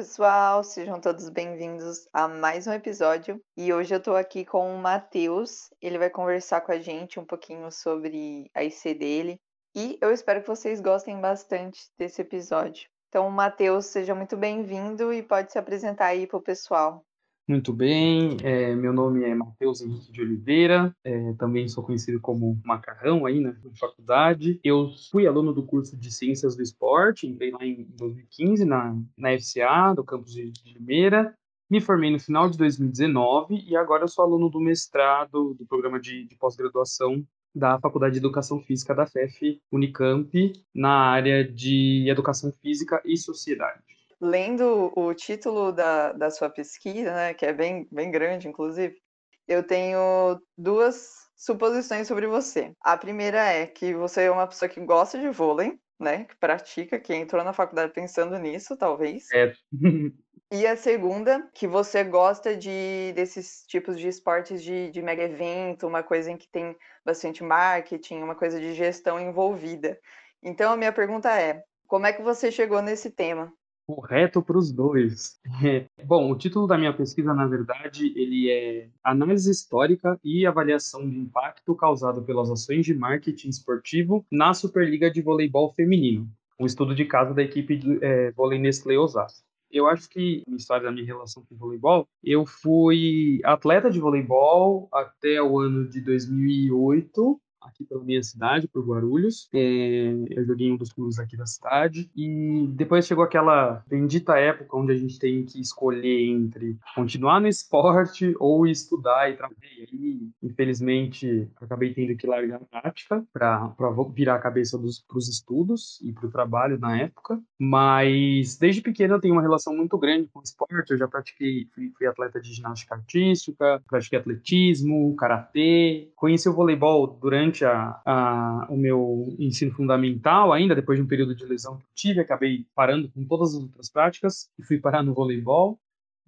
pessoal, sejam todos bem-vindos a mais um episódio. E hoje eu tô aqui com o Matheus. Ele vai conversar com a gente um pouquinho sobre a IC dele. E eu espero que vocês gostem bastante desse episódio. Então, Matheus, seja muito bem-vindo e pode se apresentar aí pro pessoal. Muito bem, é, meu nome é Matheus Henrique de Oliveira, é, também sou conhecido como Macarrão aí na faculdade. Eu fui aluno do curso de Ciências do Esporte, entrei lá em 2015 na, na FCA, do campus de, Limeira. Me formei no final de 2019 e agora sou aluno do mestrado do programa de, de pós-graduação da Faculdade de Educação Física da FEF Unicamp, na área de Educação Física e Sociedade lendo o título da, da sua pesquisa, né, que é bem, bem grande, inclusive, eu tenho duas suposições sobre você. A primeira é que você é uma pessoa que gosta de vôlei, né, que pratica, que entrou na faculdade pensando nisso, talvez. É. E a segunda, que você gosta de desses tipos de esportes de, de mega evento, uma coisa em que tem bastante marketing, uma coisa de gestão envolvida. Então, a minha pergunta é: como é que você chegou nesse tema? Correto para os dois. É, bom, o título da minha pesquisa, na verdade, ele é Análise Histórica e Avaliação de Impacto Causado pelas Ações de Marketing Esportivo na Superliga de Voleibol Feminino, um estudo de caso da equipe de é, vôlei Nestlé Osasco. Eu acho que, na história da minha relação com o voleibol, eu fui atleta de voleibol até o ano de 2008, aqui pela minha cidade, por Guarulhos. É, eu joguei em um dos clubes aqui da cidade. E depois chegou aquela bendita época onde a gente tem que escolher entre continuar no esporte ou estudar e trabalhar. E infelizmente, acabei tendo que largar a prática para virar a cabeça para os estudos e para o trabalho na época. Mas desde pequeno eu tenho uma relação muito grande com o esporte. Eu já pratiquei, fui, fui atleta de ginástica artística, pratiquei atletismo, karatê, conheci o voleibol durante durante a, a, o meu ensino fundamental, ainda depois de um período de lesão que eu tive, acabei parando com todas as outras práticas e fui parar no voleibol.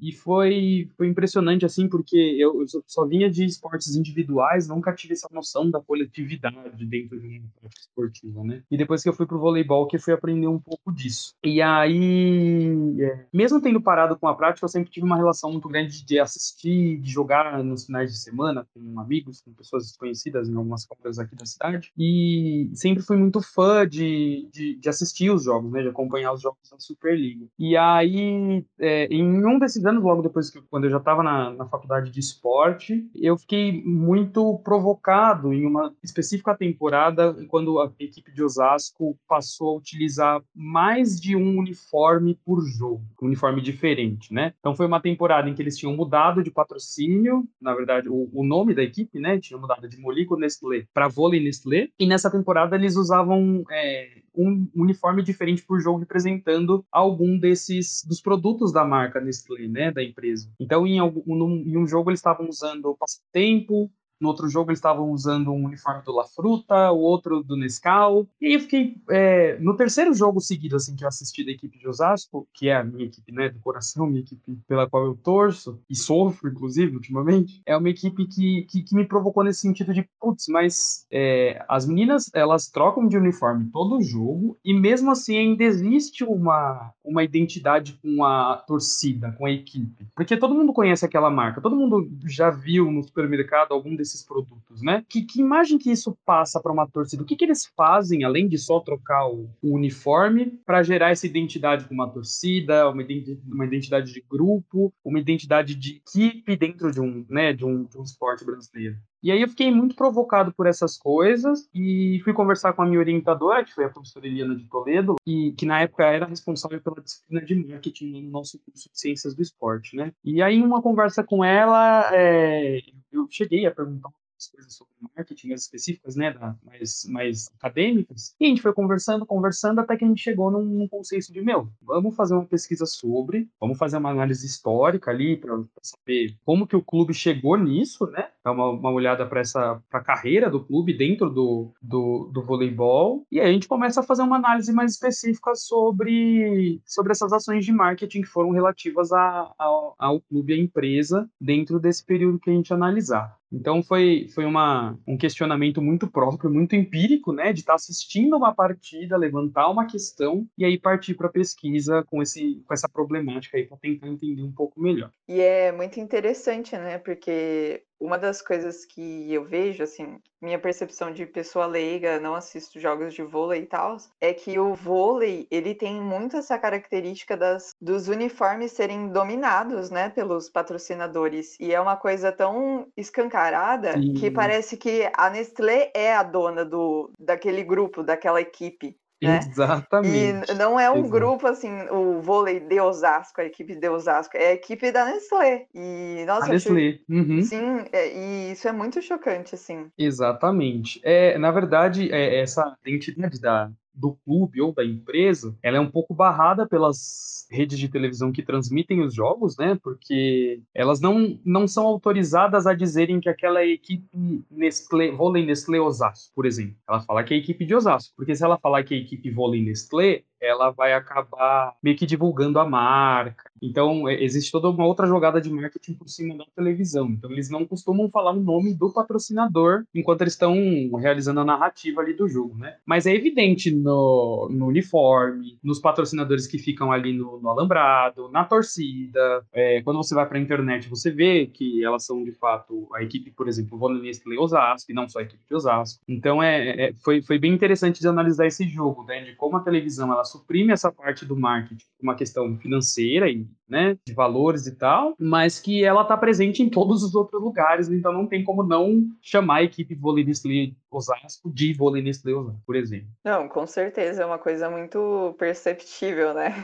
E foi, foi impressionante, assim, porque eu, eu só vinha de esportes individuais, nunca tive essa noção da coletividade dentro de uma prática esportiva, né? E depois que eu fui pro voleibol, que eu fui aprender um pouco disso. E aí, é, mesmo tendo parado com a prática, eu sempre tive uma relação muito grande de assistir, de jogar nos finais de semana com amigos, com pessoas desconhecidas em algumas quadras aqui da cidade. E sempre fui muito fã de, de, de assistir os jogos, né? De acompanhar os jogos da Superliga. E aí, é, em um desses anos, logo depois que quando eu já estava na, na faculdade de esporte, eu fiquei muito provocado em uma específica temporada, quando a equipe de Osasco passou a utilizar mais de um uniforme por jogo, um uniforme diferente, né? Então foi uma temporada em que eles tinham mudado de patrocínio, na verdade, o, o nome da equipe, né? Tinha mudado de Molico Nestlé para Vôlei Nestlé, e nessa temporada eles usavam é, um uniforme diferente por jogo representando algum desses dos produtos da marca Nestlé, né, da empresa. Então, em, algum, em um jogo eles estavam usando o passatempo, no outro jogo eles estavam usando um uniforme do La Fruta, o outro do Nescau. E aí eu fiquei. É, no terceiro jogo seguido, assim, que eu assisti da equipe de Osasco, que é a minha equipe, né, do coração, minha equipe pela qual eu torço, e sofro, inclusive, ultimamente, é uma equipe que, que, que me provocou nesse sentido de, putz, mas é, as meninas, elas trocam de uniforme todo jogo, e mesmo assim ainda existe uma, uma identidade com a torcida, com a equipe. Porque todo mundo conhece aquela marca, todo mundo já viu no supermercado algum desses desses produtos, né? Que, que imagem que isso passa para uma torcida? O que, que eles fazem, além de só trocar o, o uniforme, para gerar essa identidade com uma torcida, uma identidade, uma identidade de grupo, uma identidade de equipe dentro de um, né, de um, de um esporte brasileiro? E aí eu fiquei muito provocado por essas coisas e fui conversar com a minha orientadora, que foi a professora Eliana de Toledo, e que na época era responsável pela disciplina de marketing no nosso curso de ciências do esporte, né? E aí, em uma conversa com ela, é, eu cheguei a perguntar coisas sobre marketing, as específicas, né, da, mais, mais acadêmicas, e a gente foi conversando, conversando, até que a gente chegou num, num consenso de, meu, vamos fazer uma pesquisa sobre, vamos fazer uma análise histórica ali, para saber como que o clube chegou nisso, né, dar uma, uma olhada para essa pra carreira do clube dentro do, do, do voleibol, e aí a gente começa a fazer uma análise mais específica sobre, sobre essas ações de marketing que foram relativas a, a, ao clube, à empresa, dentro desse período que a gente analisar. Então foi, foi uma, um questionamento muito próprio, muito empírico, né, de estar tá assistindo uma partida, levantar uma questão e aí partir para pesquisa com, esse, com essa problemática aí para tentar entender um pouco melhor. E é muito interessante, né, porque uma das coisas que eu vejo, assim, minha percepção de pessoa leiga, não assisto jogos de vôlei e tal, é que o vôlei, ele tem muito essa característica das, dos uniformes serem dominados, né, pelos patrocinadores. E é uma coisa tão escancarada Sim. que parece que a Nestlé é a dona do, daquele grupo, daquela equipe. Né? Exatamente. E não é um Exato. grupo assim, o vôlei de Osasco, a equipe de Osasco, é a equipe da Nestlé. E, nossa, a Nestlé. Uhum. Sim, é, e isso é muito chocante, assim. Exatamente. É, na verdade, é, essa identidade da, do clube ou da empresa, ela é um pouco barrada pelas redes de televisão que transmitem os jogos, né? Porque elas não, não são autorizadas a dizerem que aquela é equipe Nestlé, vôlei Nestlé Osasco, por exemplo. Ela fala que é equipe de Osasco, porque se ela falar que é equipe vôlei Nestlé, ela vai acabar meio que divulgando a marca. Então, é, existe toda uma outra jogada de marketing por cima da televisão. Então, eles não costumam falar o nome do patrocinador enquanto eles estão realizando a narrativa ali do jogo, né? Mas é evidente no, no uniforme, nos patrocinadores que ficam ali no, no alambrado, na torcida. É, quando você vai para a internet, você vê que elas são, de fato, a equipe, por exemplo, Volanista e Osasco, e não só a equipe de Osasco. Então, é, é, foi, foi bem interessante de analisar esse jogo, né? De como a televisão, ela suprime essa parte do marketing, uma questão financeira e né, de valores e tal, mas que ela está presente em todos os outros lugares, então não tem como não chamar a equipe vôlei Nestlé Osasco de vôlei Nestlé Osasco, por exemplo. Não, com certeza, é uma coisa muito perceptível, né?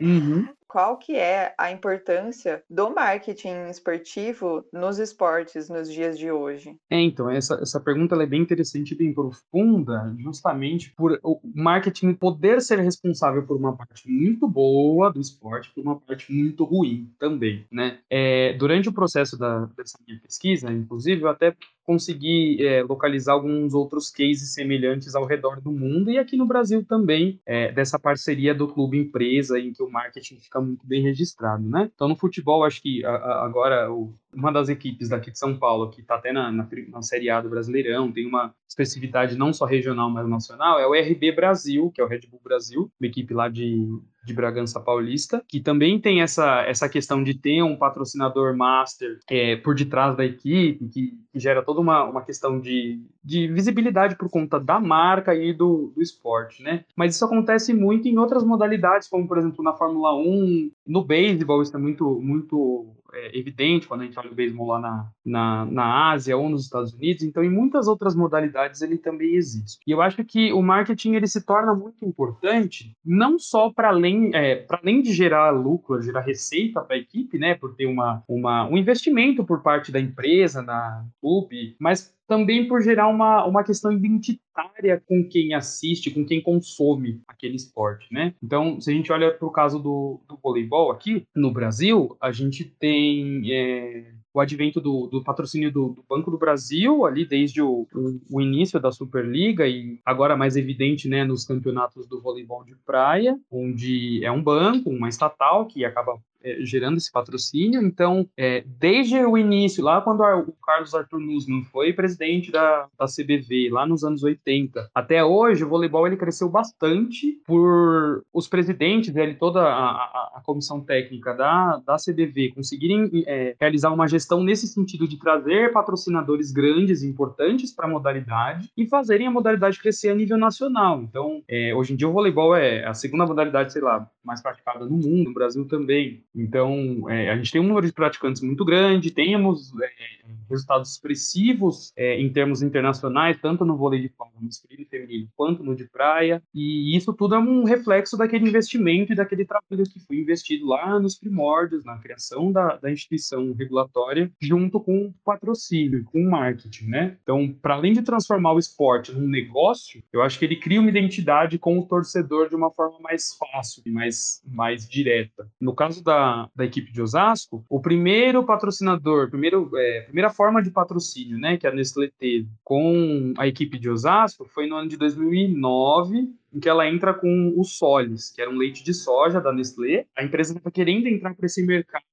Uhum qual que é a importância do marketing esportivo nos esportes nos dias de hoje? É, então, essa, essa pergunta é bem interessante e bem profunda, justamente por o marketing poder ser responsável por uma parte muito boa do esporte, por uma parte muito ruim também, né? É, durante o processo da, dessa minha pesquisa, inclusive, eu até consegui é, localizar alguns outros cases semelhantes ao redor do mundo e aqui no Brasil também, é, dessa parceria do clube empresa, em que o marketing fica muito bem registrado, né? Então, no futebol, acho que a, a, agora o, uma das equipes daqui de São Paulo, que está até na, na, na Série A do Brasileirão, tem uma especificidade não só regional, mas nacional, é o RB Brasil, que é o Red Bull Brasil, uma equipe lá de, de Bragança Paulista, que também tem essa, essa questão de ter um patrocinador master é, por detrás da equipe, que, que, gera toda uma, uma questão de, de visibilidade por conta da marca e do, do esporte, né? Mas isso acontece muito em outras modalidades, como, por exemplo, na Fórmula 1, no beisebol, isso é muito, muito é, evidente quando a gente olha o beisebol lá na, na, na Ásia ou nos Estados Unidos, então em muitas outras modalidades ele também existe. E eu acho que o marketing ele se torna muito importante, não só para além, é, para além de gerar lucro, gerar receita para a equipe, né, por ter uma, uma, um investimento por parte da empresa na clube, mas também por gerar uma, uma questão identitária com quem assiste, com quem consome aquele esporte, né? Então, se a gente olha para o caso do, do voleibol aqui, no Brasil, a gente tem é, o advento do, do patrocínio do, do, Banco do Brasil, ali desde o, o, o, início da Superliga e agora mais evidente né, nos campeonatos do voleibol de praia, onde é um banco, uma estatal que acaba é, gerando esse patrocínio. Então, é, desde o início, lá quando o Carlos Arthur Nussmann foi presidente da, da CBV, lá nos anos 80, até hoje, o voleibol ele cresceu bastante por os presidentes, né, toda a, a, a, comissão técnica da, da CBV conseguirem é, realizar uma gestão nesse sentido de trazer patrocinadores grandes e importantes para a modalidade e fazerem a modalidade crescer a nível nacional. Então, é, hoje em dia, o voleibol é a segunda modalidade, sei lá, mais praticada no mundo, no Brasil também. Então, é, a gente tem um número de praticantes muito grande, temos é, resultados expressivos é, em termos internacionais, tanto no vôlei de palma masculino e feminino, quanto no de praia, e isso tudo é um reflexo daquele investimento e daquele trabalho que foi investido lá nos primórdios, na criação da, da instituição regulatória, junto com o patrocínio, com o marketing, né? Então, para além de transformar o esporte num negócio, eu acho que ele cria uma identidade com o torcedor de uma forma mais fácil e mais, mais direta. No caso da, da equipe de Osasco, o primeiro patrocinador, primeiro, é, primeira forma de patrocínio, né, que a Nestlé teve com a equipe de Osasco foi no ano de 2009, em que ela entra com o Solis, que era um leite de soja da Nestlé. A empresa estava querendo entrar para esse mercado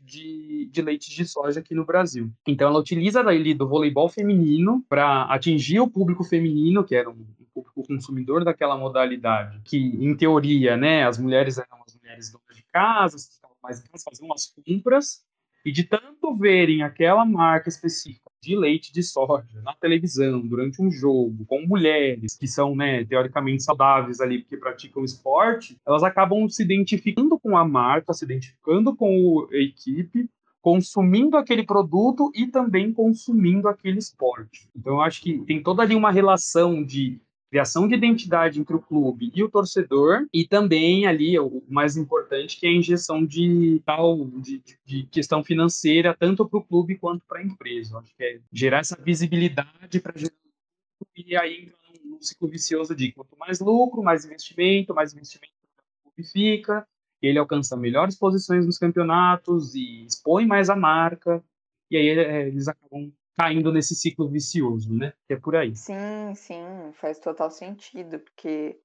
de, de leite de soja aqui no Brasil. Então ela utiliza ali do voleibol feminino para atingir o público feminino, que era um público consumidor daquela modalidade, que em teoria, né, as mulheres eram as mulheres donas de casa, mais em casa, faziam as compras, e de tanto verem aquela marca específica de leite de soja na televisão durante um jogo com mulheres que são, né, teoricamente saudáveis ali porque praticam esporte, elas acabam se identificando com a marca, se identificando com a equipe, consumindo aquele produto e também consumindo aquele esporte. Então eu acho que tem toda ali uma relação de criação de identidade entre o clube e o torcedor, e também ali o mais importante, que é a injeção de tal de, de questão financeira, tanto para o clube quanto para a empresa. Acho que é gerar essa visibilidade para e aí num ciclo vicioso de quanto mais lucro, mais investimento, mais investimento o clube fica, ele alcança melhores posições nos campeonatos e expõe mais a marca, e aí é, eles acabam caindo nesse ciclo vicioso, né? Que é por aí. Sim, sim, faz total sentido, porque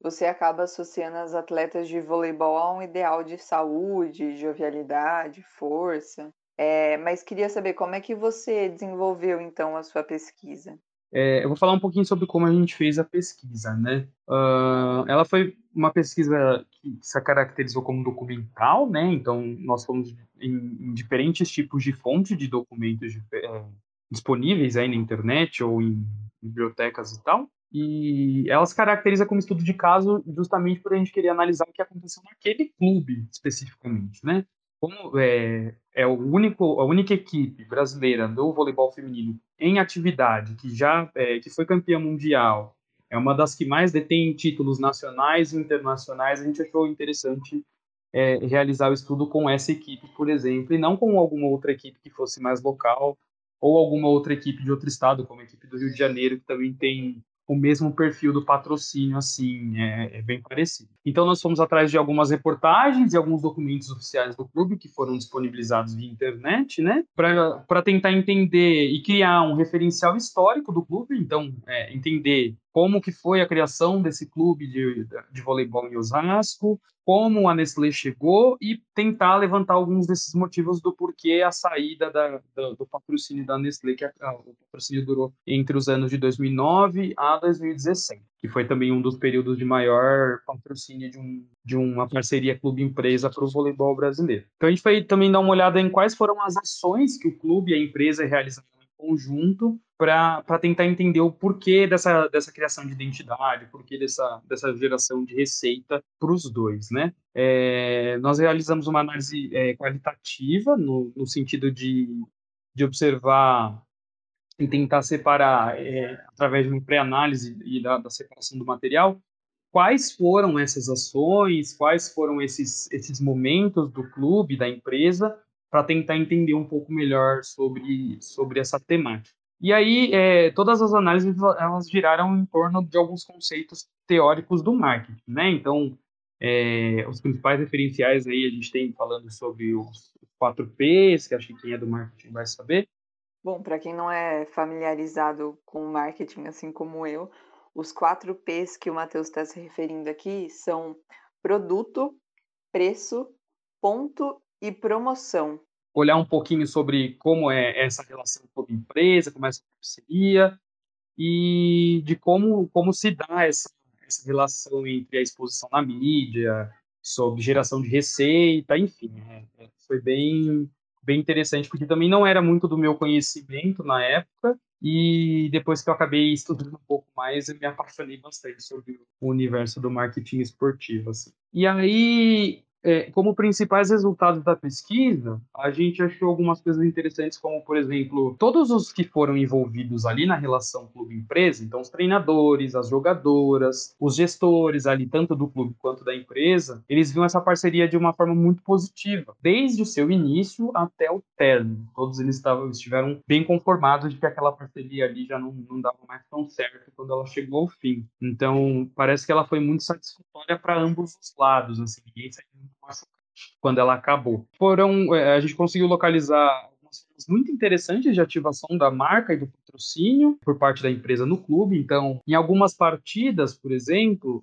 você acaba associando as atletas de voleibol a um ideal de saúde, jovialidade, força. É, mas queria saber como é que você desenvolveu então a sua pesquisa. É, eu vou falar um pouquinho sobre como a gente fez a pesquisa, né? Uh, ela foi uma pesquisa que se caracterizou como documental, né? Então, nós fomos em, em diferentes tipos de fontes de documentos é, disponíveis aí na internet ou em bibliotecas e tal. E ela se caracteriza como estudo de caso justamente por a gente querer analisar o que aconteceu naquele clube especificamente, né? Como é, é o único, a única equipe brasileira do voleibol feminino em atividade que já é, que foi campeã mundial, é uma das que mais detém títulos nacionais e internacionais, a gente achou interessante é, realizar o estudo com essa equipe, por exemplo, e não com alguma outra equipe que fosse mais local ou alguma outra equipe de outro estado, como a equipe do Rio de Janeiro, que também tem o mesmo perfil do patrocínio, assim, é, é, bem parecido. Então, nós fomos atrás de algumas reportagens e alguns documentos oficiais do clube que foram disponibilizados via internet, né, para tentar entender e criar um referencial histórico do clube, então, é, entender como que foi a criação desse clube de, de voleibol em Osasco, como a Nestlé chegou e tentar levantar alguns desses motivos do porquê a saída da, do, do, patrocínio da Nestlé, que a, a, o patrocínio durou entre os anos de 2009 a 2016, que foi também um dos períodos de maior patrocínio de, um, de uma parceria clube-empresa para o voleibol brasileiro. Então a gente foi também dar uma olhada em quais foram as ações que o clube e a empresa realizaram conjunto para tentar entender o porquê dessa, dessa criação de identidade, porquê dessa, dessa geração de receita para os dois, né? É, nós realizamos uma análise é, qualitativa, no, no sentido de, de observar e tentar separar, é, através de uma pré-análise e da, da separação do material, quais foram essas ações, quais foram esses, esses momentos do clube, da empresa, para tentar entender um pouco melhor sobre, sobre essa temática. E aí, é, todas as análises elas giraram em torno de alguns conceitos teóricos do marketing, né? Então, é, os principais referenciais aí a gente tem falando sobre os 4 Ps, que acho que quem é do marketing vai saber. Bom, para quem não é familiarizado com marketing, assim como eu, os 4 Ps que o Matheus está se referindo aqui são produto, preço, ponto e promoção olhar um pouquinho sobre como é essa relação com a empresa, como é essa parceria e de como, como se dá essa, essa relação entre a exposição na mídia, sobre geração de receita, enfim, é, é, foi bem, bem interessante, porque também não era muito do meu conhecimento na época, e depois que eu acabei estudando um pouco mais, eu me apaixonei bastante sobre o universo do marketing esportivo. Assim. E aí, é, como principais resultados da pesquisa, a gente achou algumas coisas interessantes, como, por exemplo, todos os que foram envolvidos ali na relação clube-empresa, então os treinadores, as jogadoras, os gestores ali, tanto do clube quanto da empresa, eles viam essa parceria de uma forma muito positiva, desde o seu início até o término. Todos eles estavam, estiveram bem conformados de que aquela parceria ali já não, não dava mais tão certo quando ela chegou ao fim. Então, parece que ela foi muito satisfatória para ambos os lados, assim, ninguém quando ela acabou. Foram, é, a gente conseguiu localizar muito interessantes de ativação da marca e do patrocínio por parte da empresa no clube. Então, em algumas partidas, por exemplo,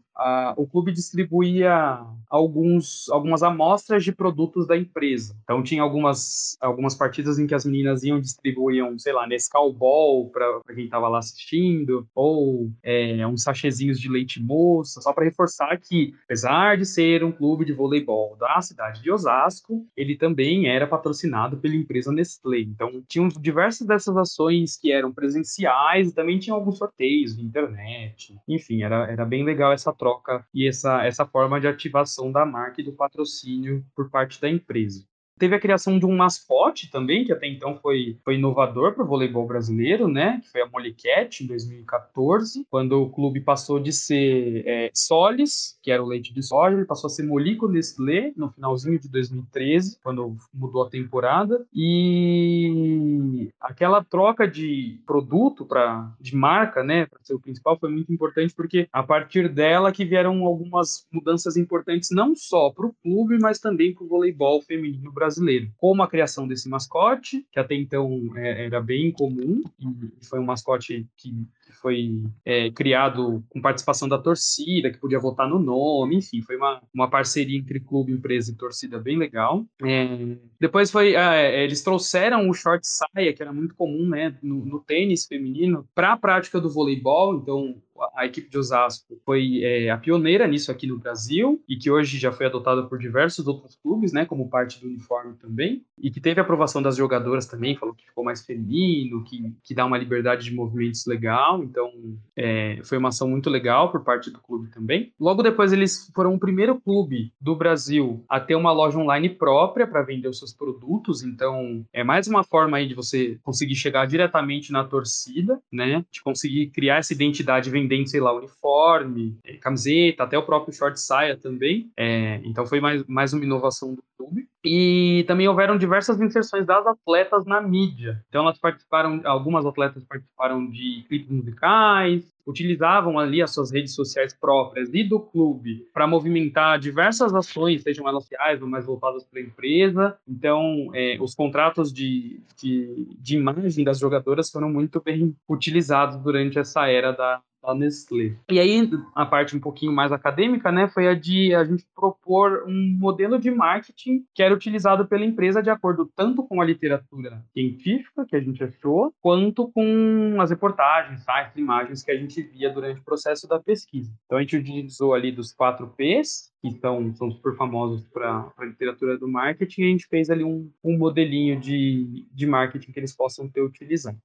o clube distribuía alguns, algumas amostras de produtos da empresa. Então, tinha algumas, algumas partidas em que as meninas iam distribuíam, sei lá, Nescau Ball para quem estava lá assistindo, ou é, uns sachezinhos de leite moça, só para reforçar que, apesar de ser um clube de voleibol da cidade de Osasco, ele também era patrocinado pela empresa Nestlé. Então, tinham diversas dessas ações que eram presenciais também tinham alguns sorteios de internet. Enfim, era, era bem legal essa troca e essa, essa forma de ativação da marca e do patrocínio por parte da empresa. Teve a criação de um mascote também, que até então foi, foi inovador para o voleibol brasileiro, né? Que foi a Molicat, em 2014, quando o clube passou de ser é, Solis, que era o leite de soja, ele passou a ser Molico Nestlé no finalzinho de 2013, quando mudou a temporada. E aquela troca de produto para de marca, né, para ser o principal, foi muito importante porque a partir dela que vieram algumas mudanças importantes não só para o clube, mas também para o voleibol feminino brasileiro brasileiro, como a criação desse mascote, que até então é, era bem comum, e foi um mascote que foi é, criado com participação da torcida, que podia votar no nome, enfim, foi uma, uma parceria entre clube, empresa e torcida bem legal. É, depois foi, é, eles trouxeram o short saia, que era muito comum né, no, no tênis feminino, para a prática do voleibol, então a equipe de Osasco foi é, a pioneira nisso aqui no Brasil e que hoje já foi adotada por diversos outros clubes, né, como parte do uniforme também, e que teve aprovação das jogadoras também, falou que ficou mais feminino, que, que dá uma liberdade de movimentos legal, então é, foi uma ação muito legal por parte do clube também. Logo depois eles foram o primeiro clube do Brasil a ter uma loja online própria para vender os seus produtos, então é mais uma forma aí de você conseguir chegar diretamente na torcida, né, de conseguir criar essa identidade vendendo sei lá, uniforme, é, camiseta, até o próprio short saia também. É, então foi mais, mais uma inovação do clube. E também houveram diversas inserções das atletas na mídia. Então elas participaram, algumas atletas participaram de clipes musicais, utilizavam ali as suas redes sociais próprias e do clube para movimentar diversas ações, sejam elas sociais ou mais voltadas para a empresa. Então, é, os contratos de, de, de imagem das jogadoras foram muito bem utilizados durante essa era da, da Nestlé. E aí, a parte um pouquinho mais acadêmica, né, foi a de a gente propor um modelo de marketing que era utilizado pela empresa de acordo tanto com a literatura científica que a gente achou, quanto com as reportagens, sites, imagens que a gente via durante o processo da pesquisa. Então, a gente utilizou ali dos quatro P's, que são, são super famosos para a literatura do marketing, e a gente fez ali um, um modelinho de, de marketing que eles possam ter utilizado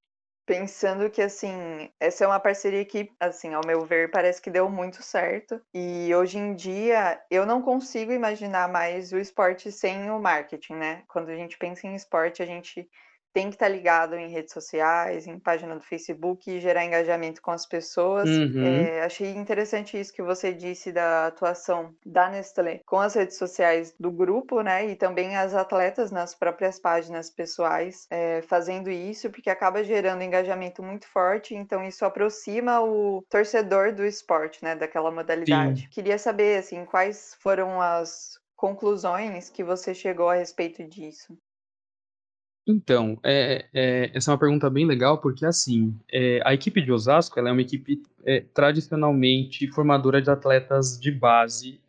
pensando que assim, essa é uma parceria que, assim, ao meu ver, parece que deu muito certo. E hoje em dia eu não consigo imaginar mais o esporte sem o marketing, né? Quando a gente pensa em esporte, a gente tem que estar ligado em redes sociais, em página do Facebook e gerar engajamento com as pessoas. Uhum. É, achei interessante isso que você disse da atuação da Nestlé com as redes sociais do grupo, né? E também as atletas nas próprias páginas pessoais é, fazendo isso, porque acaba gerando engajamento muito forte. Então isso aproxima o torcedor do esporte, né? Daquela modalidade. Sim. Queria saber assim quais foram as conclusões que você chegou a respeito disso. Então, é, é, essa é uma pergunta bem legal, porque assim, é, a equipe de Osasco ela é uma equipe é, tradicionalmente formadora de atletas de base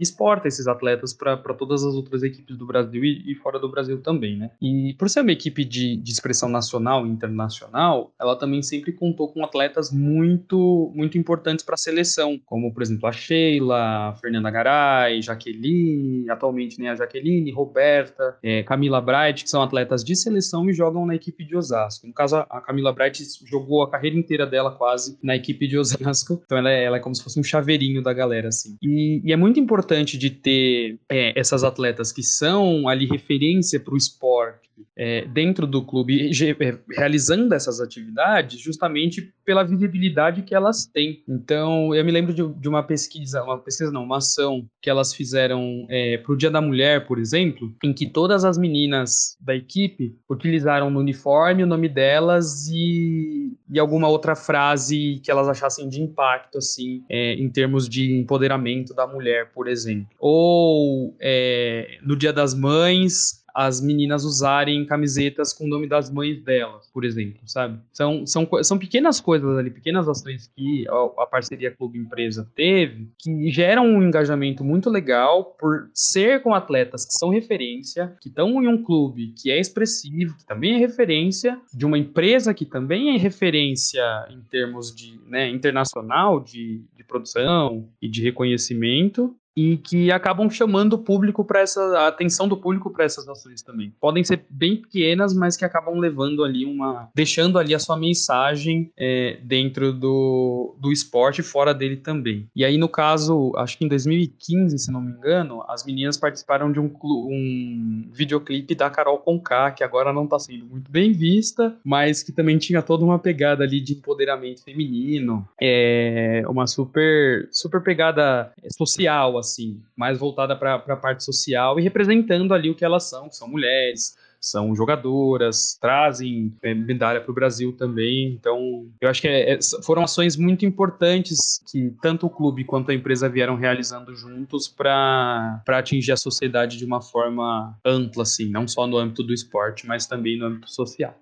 exporta esses atletas para todas as outras equipes do Brasil e, e, fora do Brasil também, né? E por ser uma equipe de, de expressão nacional e internacional, ela também sempre contou com atletas muito muito importantes para a seleção, como por exemplo a Sheila, a Fernanda Garay, Jaqueline, atualmente né, a Jaqueline, Roberta, é, Camila Bright, que são atletas de seleção e jogam na equipe de Osasco. No caso, a Camila Bright jogou a carreira inteira dela quase na equipe de Osasco, então ela é, ela é como se fosse um chaveirinho da galera, assim. E, e é muito importante de ter é, essas atletas que são ali referência para o esporte, é, dentro do clube é, realizando essas atividades justamente pela visibilidade que elas têm. Então, eu me lembro de, de uma pesquisa, uma pesquisa não, uma ação que elas fizeram é, para o Dia da Mulher, por exemplo, em que todas as meninas da equipe utilizaram no uniforme o nome delas e, e alguma outra frase que elas achassem de impacto, assim, é, em termos de empoderamento da mulher, por exemplo. Ou é, no Dia das Mães, as meninas usarem camisetas com o nome das mães delas, por exemplo, sabe? São, são, são pequenas coisas ali, pequenas ações que a, a parceria clube-empresa teve, que geram um engajamento muito legal por ser com atletas que são referência, que estão em um clube que é expressivo, que também é referência, de uma empresa que também é referência em termos de né, internacional, de, de produção e de reconhecimento, e que acabam chamando o público para essa a atenção do público para essas ações também. Podem ser bem pequenas, mas que acabam levando ali uma, deixando ali a sua mensagem é, dentro do, do esporte fora dele também. E aí no caso, acho que em 2015, se não me engano, as meninas participaram de um, um videoclipe da Carol Conká, que agora não está sendo muito bem vista, mas que também tinha toda uma pegada ali de empoderamento feminino, é uma super super pegada social assim, mais voltada para a parte social e representando ali o que elas são, que são mulheres, são jogadoras, trazem é, medalha para o Brasil também. Então, eu acho que é, é, foram ações muito importantes que tanto o clube quanto a empresa vieram realizando juntos para atingir a sociedade de uma forma ampla, assim, não só no âmbito do esporte, mas também no âmbito social.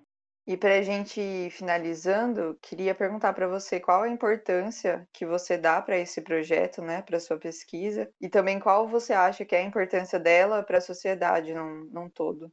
E para a gente ir finalizando, queria perguntar para você qual a importância que você dá para esse projeto, né, para sua pesquisa, e também qual você acha que é a importância dela para a sociedade num, num todo.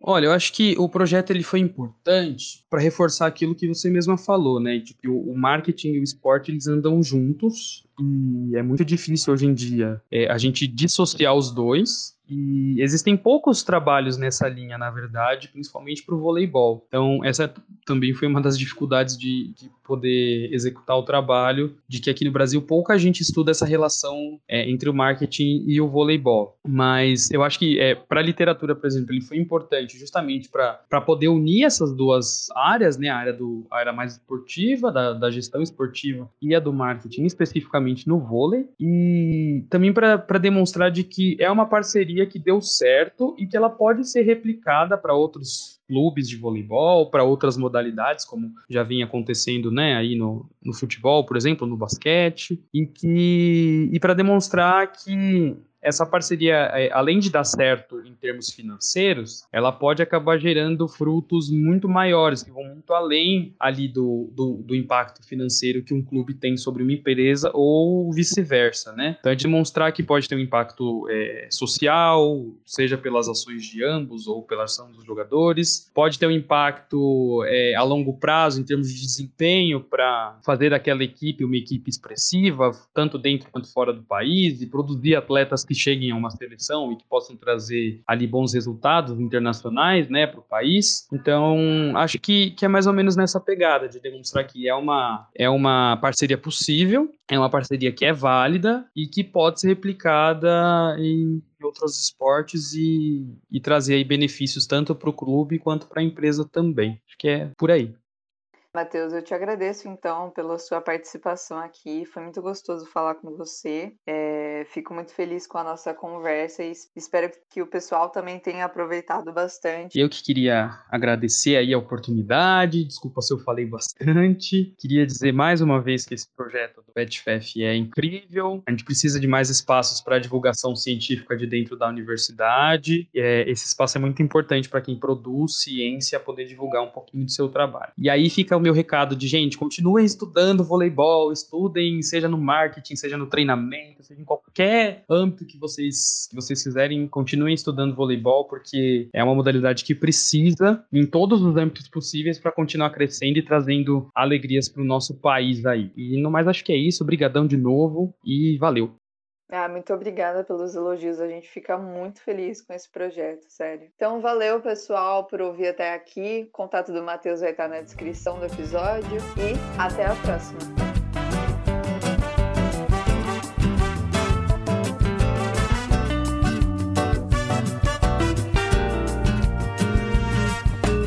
Olha, eu acho que o projeto ele foi importante para reforçar aquilo que você mesma falou, né? Tipo, o marketing e o esporte eles andam juntos e é muito difícil hoje em dia é, a gente dissociar os dois e existem poucos trabalhos nessa linha, na verdade, principalmente para o voleibol. Então, essa também foi uma das dificuldades de, de, poder executar o trabalho, de que aqui no Brasil pouca gente estuda essa relação é, entre o marketing e o voleibol. Mas eu acho que é, para a literatura, por exemplo, ele foi importante justamente para poder unir essas duas áreas, né? A área, do, a área mais esportiva, da, da gestão esportiva, e a do marketing, especificamente no vôlei, e também para demonstrar de que é uma parceria que deu certo e que ela pode ser replicada para outros clubes de voleibol, para outras modalidades, como já vinha acontecendo, né, aí no, no futebol, por exemplo, no basquete, e que e para demonstrar que essa parceria, é, além de dar certo em termos financeiros, ela pode acabar gerando frutos muito maiores, que vão muito além ali do, do, do impacto financeiro que um clube tem sobre uma empresa ou vice-versa, né? Então é demonstrar que pode ter um impacto é, social, seja pelas ações de ambos ou pela ação dos jogadores, pode ter um impacto é, a longo prazo em termos de desempenho para fazer daquela equipe uma equipe expressiva, tanto dentro quanto fora do país, e produzir atletas que que cheguem a uma seleção e que possam trazer ali bons resultados internacionais, né, para o país. Então, acho que, que é mais ou menos nessa pegada de demonstrar que é uma, é uma parceria possível, é uma parceria que é válida e que pode ser replicada em outros esportes e, e trazer aí benefícios tanto para o clube quanto para a empresa também. Acho que é por aí. Matheus, eu te agradeço então pela sua participação aqui. Foi muito gostoso falar com você. É, fico muito feliz com a nossa conversa e espero que o pessoal também tenha aproveitado bastante. Eu que queria agradecer aí a oportunidade. Desculpa se eu falei bastante. Queria dizer mais uma vez que esse projeto do PetFF é incrível. A gente precisa de mais espaços para divulgação científica de dentro da universidade. É, esse espaço é muito importante para quem produz ciência poder divulgar um pouquinho do seu trabalho. E aí fica meu recado de, gente, continuem estudando voleibol, estudem, seja no marketing, seja no treinamento, seja em qualquer âmbito que vocês, que vocês quiserem, continuem estudando voleibol, porque é uma modalidade que precisa, em todos os âmbitos possíveis, para continuar crescendo e trazendo alegrias para o nosso país aí. E no mais, acho que é isso. Obrigadão de novo e valeu. Ah, muito obrigada pelos elogios. A gente fica muito feliz com esse projeto, sério. Então, valeu, pessoal, por ouvir até aqui. O contato do Matheus vai estar na descrição do episódio. E até a próxima.